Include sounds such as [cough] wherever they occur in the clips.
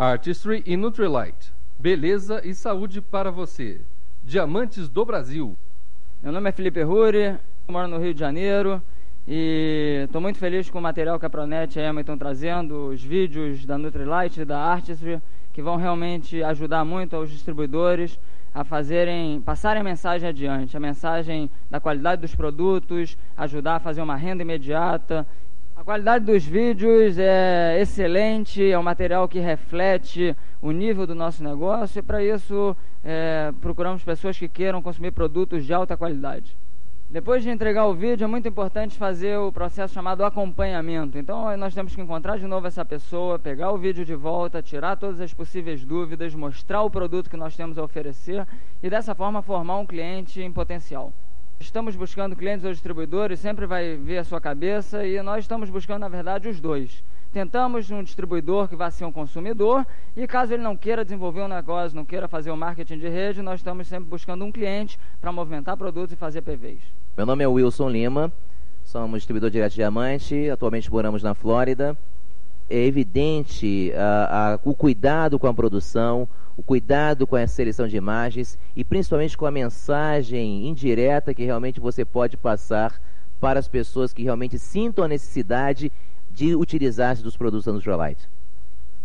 Artistry e Nutrilite. Beleza e saúde para você. Diamantes do Brasil. Meu nome é Felipe Ruri, moro no Rio de Janeiro e estou muito feliz com o material que a Pronet e a Emma estão trazendo, os vídeos da Nutrilite e da Artistry, que vão realmente ajudar muito aos distribuidores a fazerem, passarem a mensagem adiante, a mensagem da qualidade dos produtos, ajudar a fazer uma renda imediata qualidade dos vídeos é excelente, é um material que reflete o nível do nosso negócio e para isso é, procuramos pessoas que queiram consumir produtos de alta qualidade. Depois de entregar o vídeo, é muito importante fazer o processo chamado acompanhamento. Então, nós temos que encontrar de novo essa pessoa, pegar o vídeo de volta, tirar todas as possíveis dúvidas, mostrar o produto que nós temos a oferecer e, dessa forma, formar um cliente em potencial. Estamos buscando clientes ou distribuidores, sempre vai ver a sua cabeça e nós estamos buscando, na verdade, os dois. Tentamos um distribuidor que vá ser um consumidor e caso ele não queira desenvolver um negócio, não queira fazer o um marketing de rede, nós estamos sempre buscando um cliente para movimentar produtos e fazer PVs. Meu nome é Wilson Lima, somos distribuidor direto de diamante, atualmente moramos na Flórida. É evidente uh, uh, o cuidado com a produção, o cuidado com a seleção de imagens e principalmente com a mensagem indireta que realmente você pode passar para as pessoas que realmente sintam a necessidade de utilizar-se dos produtos da Neutralite.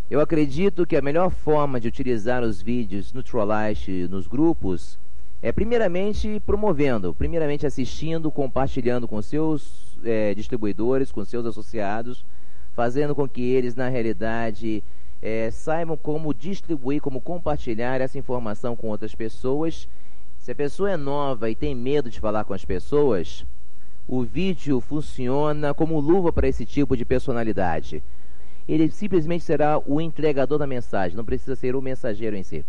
Eu acredito que a melhor forma de utilizar os vídeos Neutralite nos grupos é primeiramente promovendo, primeiramente assistindo, compartilhando com seus é, distribuidores, com seus associados, fazendo com que eles, na realidade, é, saibam como distribuir, como compartilhar essa informação com outras pessoas. Se a pessoa é nova e tem medo de falar com as pessoas, o vídeo funciona como luva para esse tipo de personalidade. Ele simplesmente será o entregador da mensagem, não precisa ser o mensageiro em si.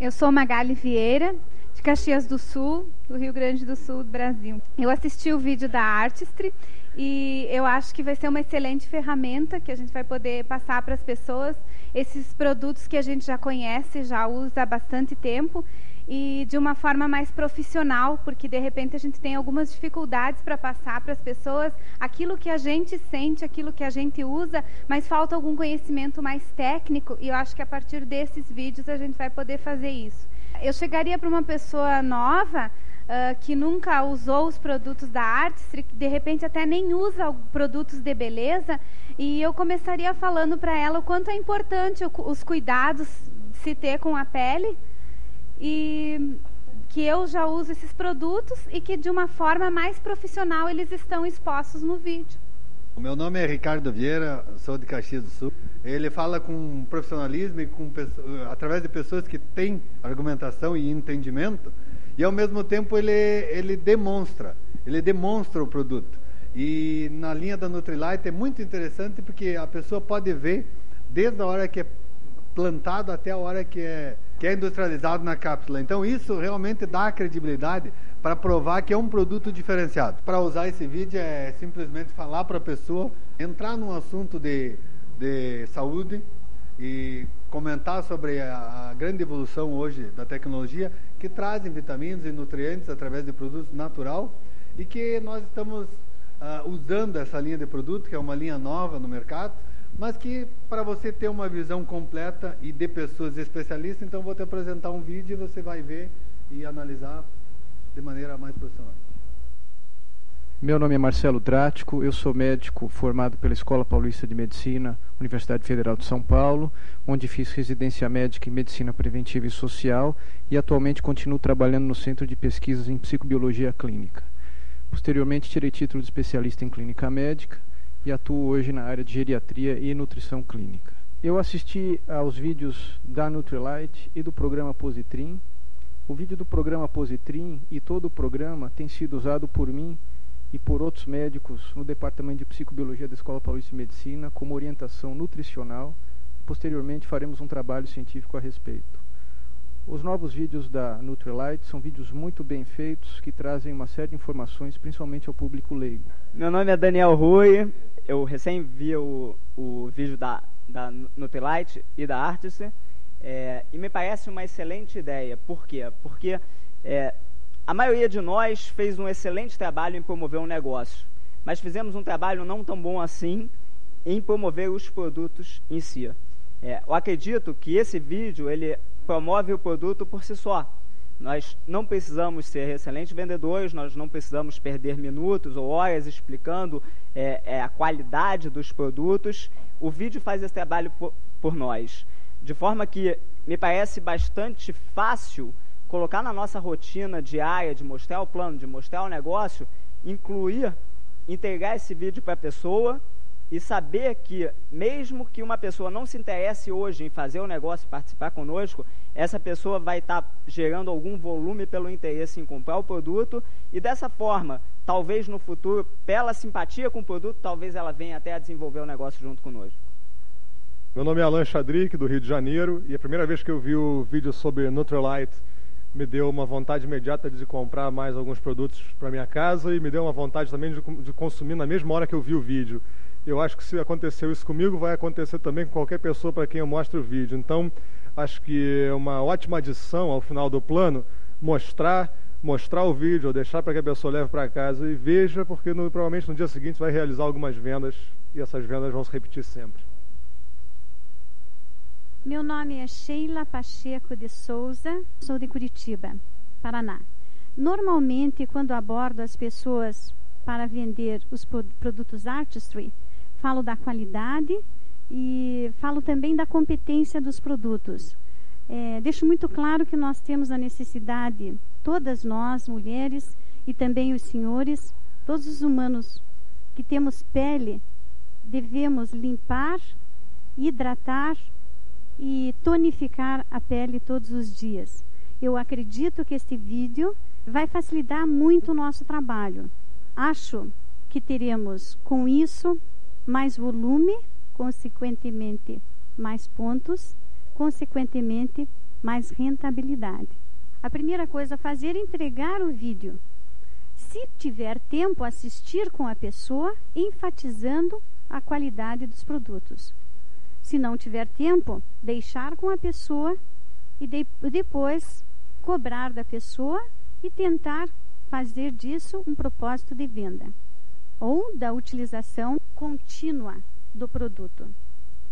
Eu sou Magali Vieira, de Caxias do Sul, do Rio Grande do Sul, do Brasil. Eu assisti o vídeo da Artistry e eu acho que vai ser uma excelente ferramenta que a gente vai poder passar para as pessoas esses produtos que a gente já conhece, já usa há bastante tempo e de uma forma mais profissional, porque de repente a gente tem algumas dificuldades para passar para as pessoas aquilo que a gente sente, aquilo que a gente usa, mas falta algum conhecimento mais técnico e eu acho que a partir desses vídeos a gente vai poder fazer isso. Eu chegaria para uma pessoa nova uh, que nunca usou os produtos da Artistry, que de repente até nem usa produtos de beleza, e eu começaria falando para ela o quanto é importante os cuidados se ter com a pele e que eu já uso esses produtos e que de uma forma mais profissional eles estão expostos no vídeo. O meu nome é Ricardo Vieira, sou de Caxias do Sul. Ele fala com profissionalismo e com, através de pessoas que têm argumentação e entendimento e ao mesmo tempo ele, ele demonstra, ele demonstra o produto. E na linha da Nutrilite é muito interessante porque a pessoa pode ver desde a hora que é plantado até a hora que é, que é industrializado na cápsula. Então isso realmente dá credibilidade para provar que é um produto diferenciado. Para usar esse vídeo é simplesmente falar para a pessoa, entrar num assunto de, de saúde e comentar sobre a, a, grande evolução hoje da tecnologia que trazem vitaminas e nutrientes através de produtos natural e que nós estamos uh, usando essa linha de produto, que é uma linha nova no mercado, mas que para você ter uma visão completa e de pessoas especialistas, então vou te apresentar um vídeo e você vai ver e analisar de maneira mais profissional. Meu nome é Marcelo Drático, eu sou médico formado pela Escola Paulista de Medicina, Universidade Federal de São Paulo, onde fiz residência médica em Medicina Preventiva e Social e atualmente continuo trabalhando no Centro de Pesquisas em Psicobiologia Clínica. Posteriormente, tirei título de especialista em Clínica Médica e atuo hoje na área de Geriatria e Nutrição Clínica. Eu assisti aos vídeos da Nutrilite e do programa Positrim. O vídeo do programa Positrim e todo o programa tem sido usado por mim e por outros médicos no Departamento de Psicobiologia da Escola Paulista de Medicina como orientação nutricional. Posteriormente faremos um trabalho científico a respeito. Os novos vídeos da Nutrilite são vídeos muito bem feitos que trazem uma série de informações, principalmente ao público leigo. Meu nome é Daniel Rui, eu recém vi o, o vídeo da, da Nutrilite e da Artice é, e me parece uma excelente ideia. Por quê? Porque é, a maioria de nós fez um excelente trabalho em promover um negócio, mas fizemos um trabalho não tão bom assim em promover os produtos em si. É, eu acredito que esse vídeo ele promove o produto por si só. Nós não precisamos ser excelentes vendedores, nós não precisamos perder minutos ou horas explicando é, é, a qualidade dos produtos. O vídeo faz esse trabalho por, por nós. De forma que me parece bastante fácil colocar na nossa rotina diária de mostrar o plano, de mostrar o negócio, incluir, entregar esse vídeo para a pessoa e saber que, mesmo que uma pessoa não se interesse hoje em fazer o negócio, participar conosco, essa pessoa vai estar tá gerando algum volume pelo interesse em comprar o produto e dessa forma, talvez no futuro, pela simpatia com o produto, talvez ela venha até a desenvolver o negócio junto conosco. Meu nome é Alan Chadrick, do Rio de Janeiro, e a primeira vez que eu vi o vídeo sobre Nutrilite me deu uma vontade imediata de comprar mais alguns produtos para minha casa e me deu uma vontade também de, de consumir na mesma hora que eu vi o vídeo. Eu acho que se aconteceu isso comigo, vai acontecer também com qualquer pessoa para quem eu mostro o vídeo. Então, acho que é uma ótima adição ao final do plano mostrar mostrar o vídeo ou deixar para que a pessoa leve para casa e veja, porque no, provavelmente no dia seguinte vai realizar algumas vendas e essas vendas vão se repetir sempre. Meu nome é Sheila Pacheco de Souza, sou de Curitiba, Paraná. Normalmente, quando abordo as pessoas para vender os produtos Artistry, falo da qualidade e falo também da competência dos produtos. É, deixo muito claro que nós temos a necessidade, todas nós, mulheres e também os senhores, todos os humanos que temos pele, devemos limpar, hidratar e tonificar a pele todos os dias. Eu acredito que este vídeo vai facilitar muito o nosso trabalho. Acho que teremos com isso mais volume, consequentemente mais pontos, consequentemente mais rentabilidade. A primeira coisa a fazer é entregar o vídeo. Se tiver tempo, assistir com a pessoa, enfatizando a qualidade dos produtos. Se não tiver tempo, deixar com a pessoa e de, depois cobrar da pessoa e tentar fazer disso um propósito de venda ou da utilização contínua do produto.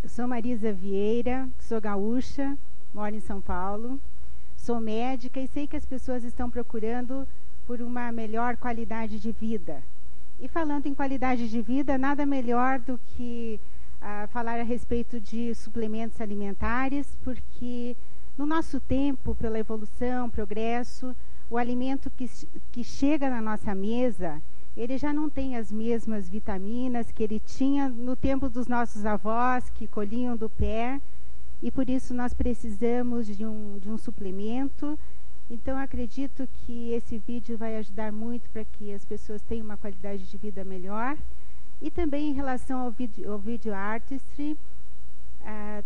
Eu sou Marisa Vieira, sou gaúcha, moro em São Paulo, sou médica e sei que as pessoas estão procurando por uma melhor qualidade de vida. E falando em qualidade de vida, nada melhor do que a falar a respeito de suplementos alimentares, porque no nosso tempo, pela evolução, progresso, o alimento que, que chega na nossa mesa, ele já não tem as mesmas vitaminas que ele tinha no tempo dos nossos avós, que colhiam do pé, e por isso nós precisamos de um, de um suplemento. Então, acredito que esse vídeo vai ajudar muito para que as pessoas tenham uma qualidade de vida melhor. E também em relação ao vídeo, ao video artistry, ah,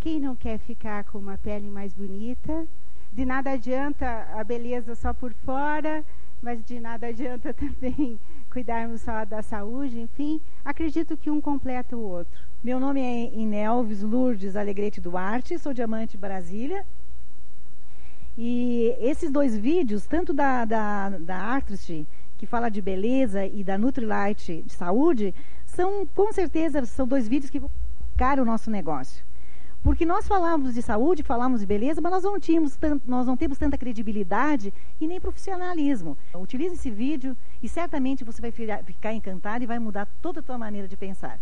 quem não quer ficar com uma pele mais bonita? De nada adianta a beleza só por fora, mas de nada adianta [laughs] também cuidarmos só da saúde, enfim. Acredito que um completa o outro. Meu nome é Inelves Lourdes Alegrete Duarte, sou diamante Brasília. E esses dois vídeos, tanto da, da, da Artist que fala de beleza, e da Nutrilite de saúde, são, com certeza, são dois vídeos que vão o nosso negócio. Porque nós falamos de saúde, falamos de beleza, mas nós não, tínhamos tanto, nós não temos tanta credibilidade e nem profissionalismo. Utilize esse vídeo e certamente você vai ficar encantado e vai mudar toda a sua maneira de pensar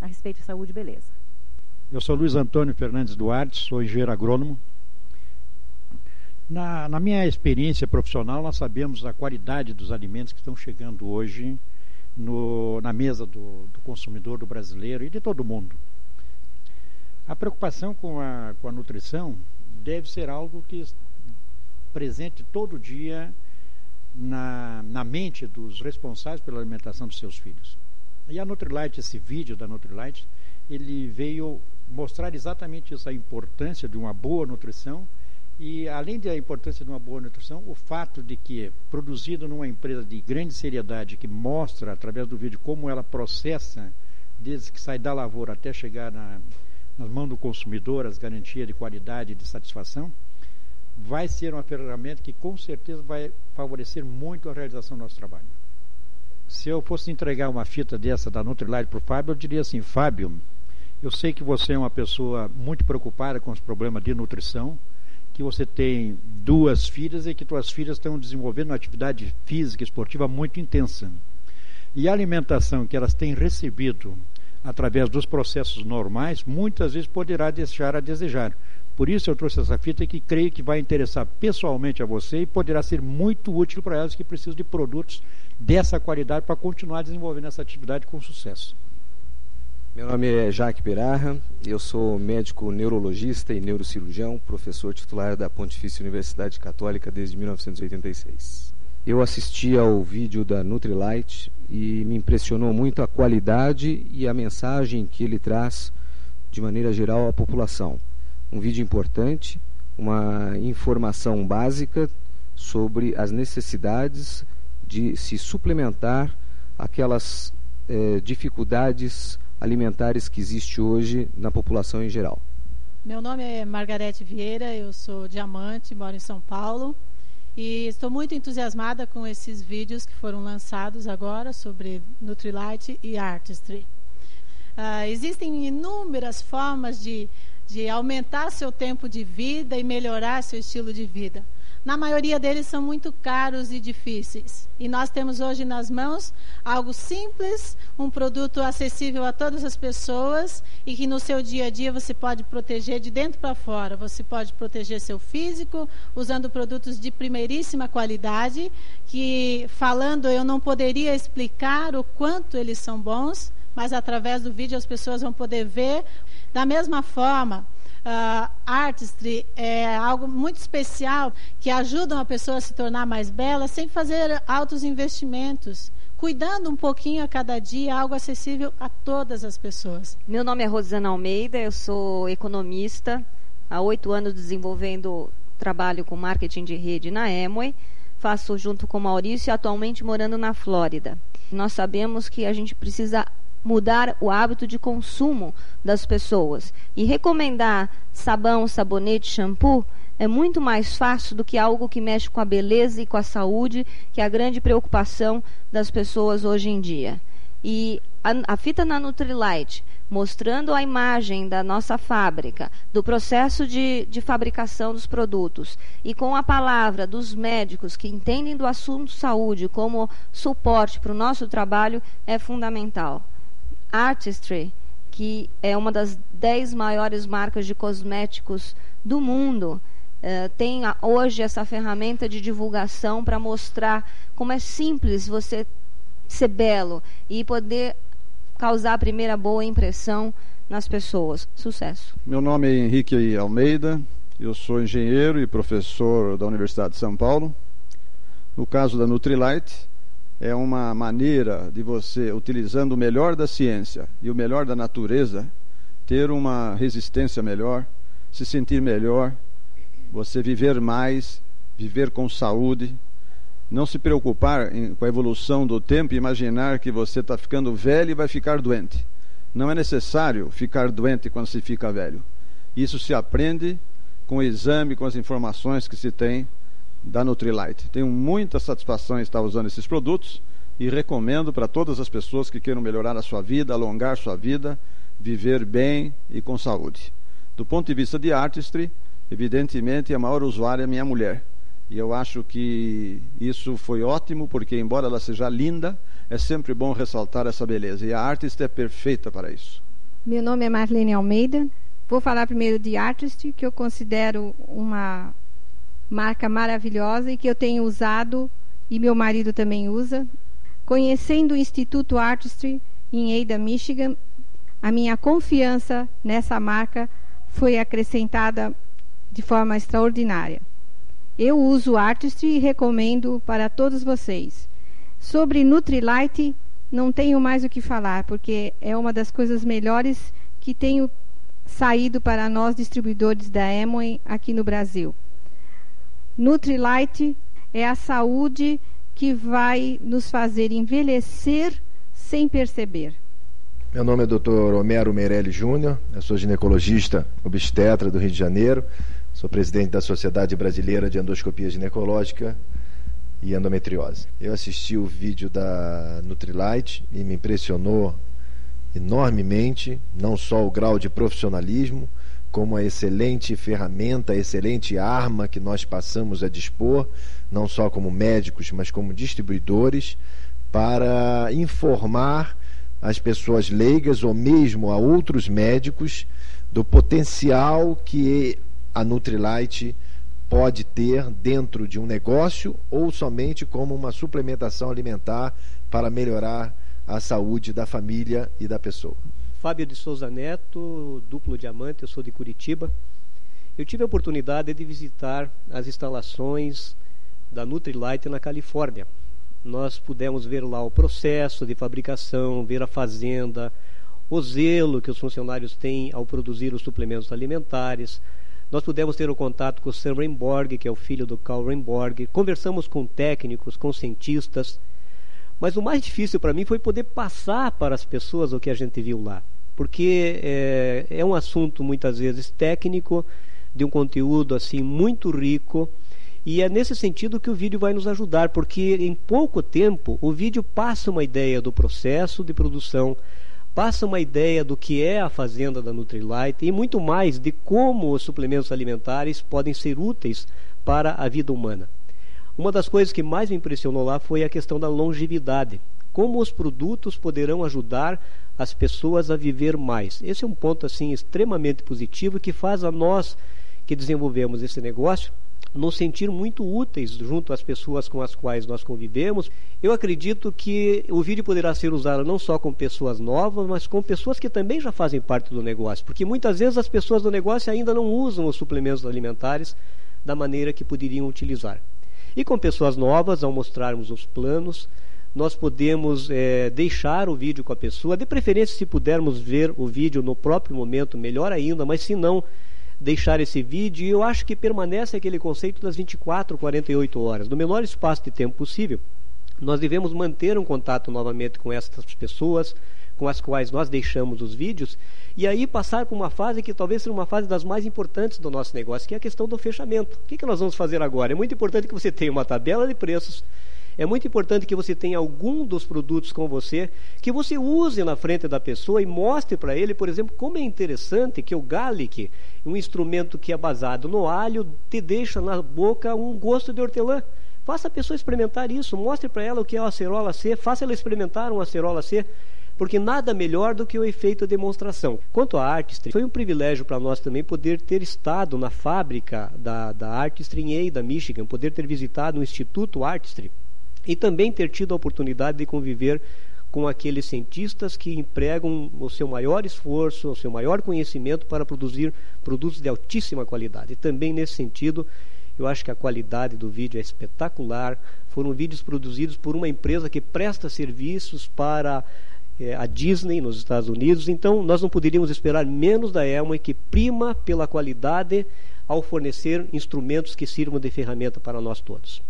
a respeito de saúde e beleza. Eu sou Luiz Antônio Fernandes Duarte, sou engenheiro agrônomo na, na, minha experiência profissional, nós sabemos a qualidade dos alimentos que estão chegando hoje no, na mesa do, do, consumidor, do brasileiro e de todo mundo. A preocupação com a, com a nutrição deve ser algo que presente todo dia na, na mente dos responsáveis pela alimentação dos seus filhos. E a Nutrilite, esse vídeo da Nutrilite, ele veio mostrar exatamente isso, a importância de uma boa nutrição e além da importância de uma boa nutrição, o fato de que, produzido numa empresa de grande seriedade, que mostra através do vídeo como ela processa, desde que sai da lavoura até chegar na, nas mãos do consumidor, as garantias de qualidade e de satisfação, vai ser uma ferramenta que com certeza vai favorecer muito a realização do nosso trabalho. Se eu fosse entregar uma fita dessa da Nutrilite para o Fábio, eu diria assim, Fábio, Eu sei que você é uma pessoa muito preocupada com os problemas de nutrição, que você tem duas filhas e que suas filhas estão desenvolvendo uma atividade física esportiva muito intensa. E a alimentação que elas têm recebido através dos processos normais, muitas vezes poderá deixar a desejar. Por isso eu trouxe essa fita que creio que vai interessar pessoalmente a você e poderá ser muito útil para elas que precisam de produtos dessa qualidade para continuar desenvolvendo essa atividade com sucesso. Meu nome é Jaque Pirarra, eu sou médico neurologista e neurocirurgião, professor titular da Pontifícia Universidade Católica desde 1986. Eu assisti ao vídeo da Nutrilite e me impressionou muito a qualidade e a mensagem que ele traz de maneira geral à população. Um vídeo importante, uma informação básica sobre as necessidades de se suplementar aquelas eh, dificuldades alimentares que existe hoje na população em geral. Meu nome é Margarete Vieira, eu sou diamante, moro em São Paulo e estou muito entusiasmada com esses vídeos que foram lançados agora sobre Nutrilite e Artistry. Uh, existem inúmeras formas de, de aumentar seu tempo de vida e melhorar seu estilo de vida na maioria deles são muito caros e difíceis. E nós temos hoje nas mãos algo simples, um produto acessível a todas as pessoas e que no seu dia a dia você pode proteger de dentro para fora. Você pode proteger seu físico usando produtos de primeiríssima qualidade, que falando eu não poderia explicar o quanto eles são bons, mas através do vídeo as pessoas vão poder ver. Da mesma forma, uh, artistry é algo muito especial que ajuda uma pessoa a se tornar mais bela sem fazer altos investimentos cuidando um pouquinho a cada dia, algo acessível a todas as pessoas. Meu nome é Rosana Almeida, eu sou economista, há oito anos desenvolvendo trabalho com marketing de rede na Amway, faço junto com Maurício atualmente morando na Flórida. Nós sabemos que a gente precisa mudar o hábito de consumo das pessoas. E recomendar sabão, sabonete, shampoo é muito mais fácil do que algo que mexe com a beleza e com a saúde, que é a grande preocupação das pessoas hoje em dia. E a, a fita na Nutrilite, mostrando a imagem da nossa fábrica, do processo de, de fabricação dos produtos, e com a palavra dos médicos que entendem do assunto saúde como suporte para o nosso trabalho, é fundamental. Artistry, que é uma das dez maiores marcas de cosméticos do mundo, uh, tem hoje essa ferramenta de divulgação para mostrar como é simples você ser belo e poder causar a primeira boa impressão nas pessoas. Sucesso. Meu nome é Henrique Almeida, eu sou engenheiro e professor da Universidade de São Paulo. No caso da Nutrilite, é uma maneira de você, utilizando o melhor da ciência e o melhor da natureza, ter uma resistência melhor, se sentir melhor, você viver mais, viver com saúde, não se preocupar em, com a evolução do tempo e imaginar que você está ficando velho e vai ficar doente. Não é necessário ficar doente quando se fica velho. Isso se aprende com o exame, com as informações que se tem da Nutrilite. Tenho muita satisfação em estar usando esses produtos e recomendo para todas as pessoas que queiram melhorar a sua vida, alongar sua vida, viver bem e com saúde. Do ponto de vista de artistry, evidentemente a maior usuária é minha mulher. E eu acho que isso foi ótimo, porque embora ela seja linda, é sempre bom ressaltar essa beleza. E a Artist é perfeita para isso. Meu nome é Marlene Almeida. Vou falar primeiro de Artist, que eu considero uma marca maravilhosa e que eu tenho usado e meu marido também usa. Conhecendo o Instituto Artistry em Ada, Michigan, a minha confiança nessa marca foi acrescentada de forma extraordinária. Eu uso Artistry e recomendo para todos vocês. Sobre Nutrilite, não tenho mais o que falar, porque é uma das coisas melhores que tenho saído para nós distribuidores da Amway aqui no Brasil. Nutrilite é a saúde que vai nos fazer envelhecer sem perceber. Meu nome é Dr. Homero Meirelli Júnior, eu sou ginecologista obstetra do Rio de Janeiro, sou presidente da Sociedade Brasileira de Endoscopia Ginecológica e Endometriose. Eu assisti o vídeo da Nutrilite e me impressionou enormemente, não só o grau de profissionalismo, como a excelente ferramenta, a excelente arma que nós passamos a dispor, não só como médicos, mas como distribuidores, para informar as pessoas leigas ou mesmo a outros médicos do potencial que a Nutrilite pode ter dentro de um negócio ou somente como uma suplementação alimentar para melhorar a saúde da família e da pessoa. Fábio de Souza Neto, duplo diamante, eu sou de Curitiba. Eu tive a oportunidade de visitar as instalações da Nutrilite na Califórnia. Nós pudemos ver lá o processo de fabricação, ver a fazenda, o zelo que os funcionários têm ao produzir os suplementos alimentares. Nós pudemos ter o contato com o Sam Rainborg, que é o filho do Carl Rainborg. Conversamos com técnicos, com cientistas. Mas o mais difícil para mim foi poder passar para as pessoas o que a gente viu lá. Porque é, é um assunto muitas vezes técnico, de um conteúdo assim muito rico. E é nesse sentido que o vídeo vai nos ajudar, porque em pouco tempo o vídeo passa uma ideia do processo de produção, passa uma ideia do que é a fazenda da Nutrilite e muito mais de como os suplementos alimentares podem ser úteis para a vida humana. Uma das coisas que mais me impressionou lá foi a questão da longevidade. Como os produtos poderão ajudar as pessoas a viver mais. Esse é um ponto assim extremamente positivo que faz a nós que desenvolvemos esse negócio nos sentir muito úteis junto às pessoas com as quais nós convivemos. Eu acredito que o vídeo poderá ser usado não só com pessoas novas, mas com pessoas que também já fazem parte do negócio, porque muitas vezes as pessoas do negócio ainda não usam os suplementos alimentares da maneira que poderiam utilizar. E com pessoas novas, ao mostrarmos os planos, nós podemos é, deixar o vídeo com a pessoa, de preferência se pudermos ver o vídeo no próprio momento, melhor ainda, mas se não, deixar esse vídeo. E eu acho que permanece aquele conceito das 24, 48 horas, no menor espaço de tempo possível. Nós devemos manter um contato novamente com essas pessoas com as quais nós deixamos os vídeos e aí passar por uma fase que talvez seja uma fase das mais importantes do nosso negócio, que é a questão do fechamento. O que, que nós vamos fazer agora? É muito importante que você tenha uma tabela de preços, é muito importante que você tenha algum dos produtos com você, que você use na frente da pessoa e mostre para ele, por exemplo, como é interessante que o Garlic, um instrumento que é basado no alho, te deixa na boca um gosto de hortelã. Faça a pessoa experimentar isso, mostre para ela o que é o acerola C, faça ela experimentar um acerola C porque nada melhor do que o efeito demonstração. Quanto à Artistry, foi um privilégio para nós também poder ter estado na fábrica da, da Artistry em Ada, Michigan, poder ter visitado o Instituto Artistry e também ter tido a oportunidade de conviver com aqueles cientistas que empregam o seu maior esforço, o seu maior conhecimento para produzir produtos de altíssima qualidade. E também nesse sentido, eu acho que a qualidade do vídeo é espetacular. Foram vídeos produzidos por uma empresa que presta serviços para é, a Disney nos Estados Unidos. Então, nós não poderíamos esperar menos da Elmo que prima pela qualidade ao fornecer instrumentos que sirvam de ferramenta para nós todos.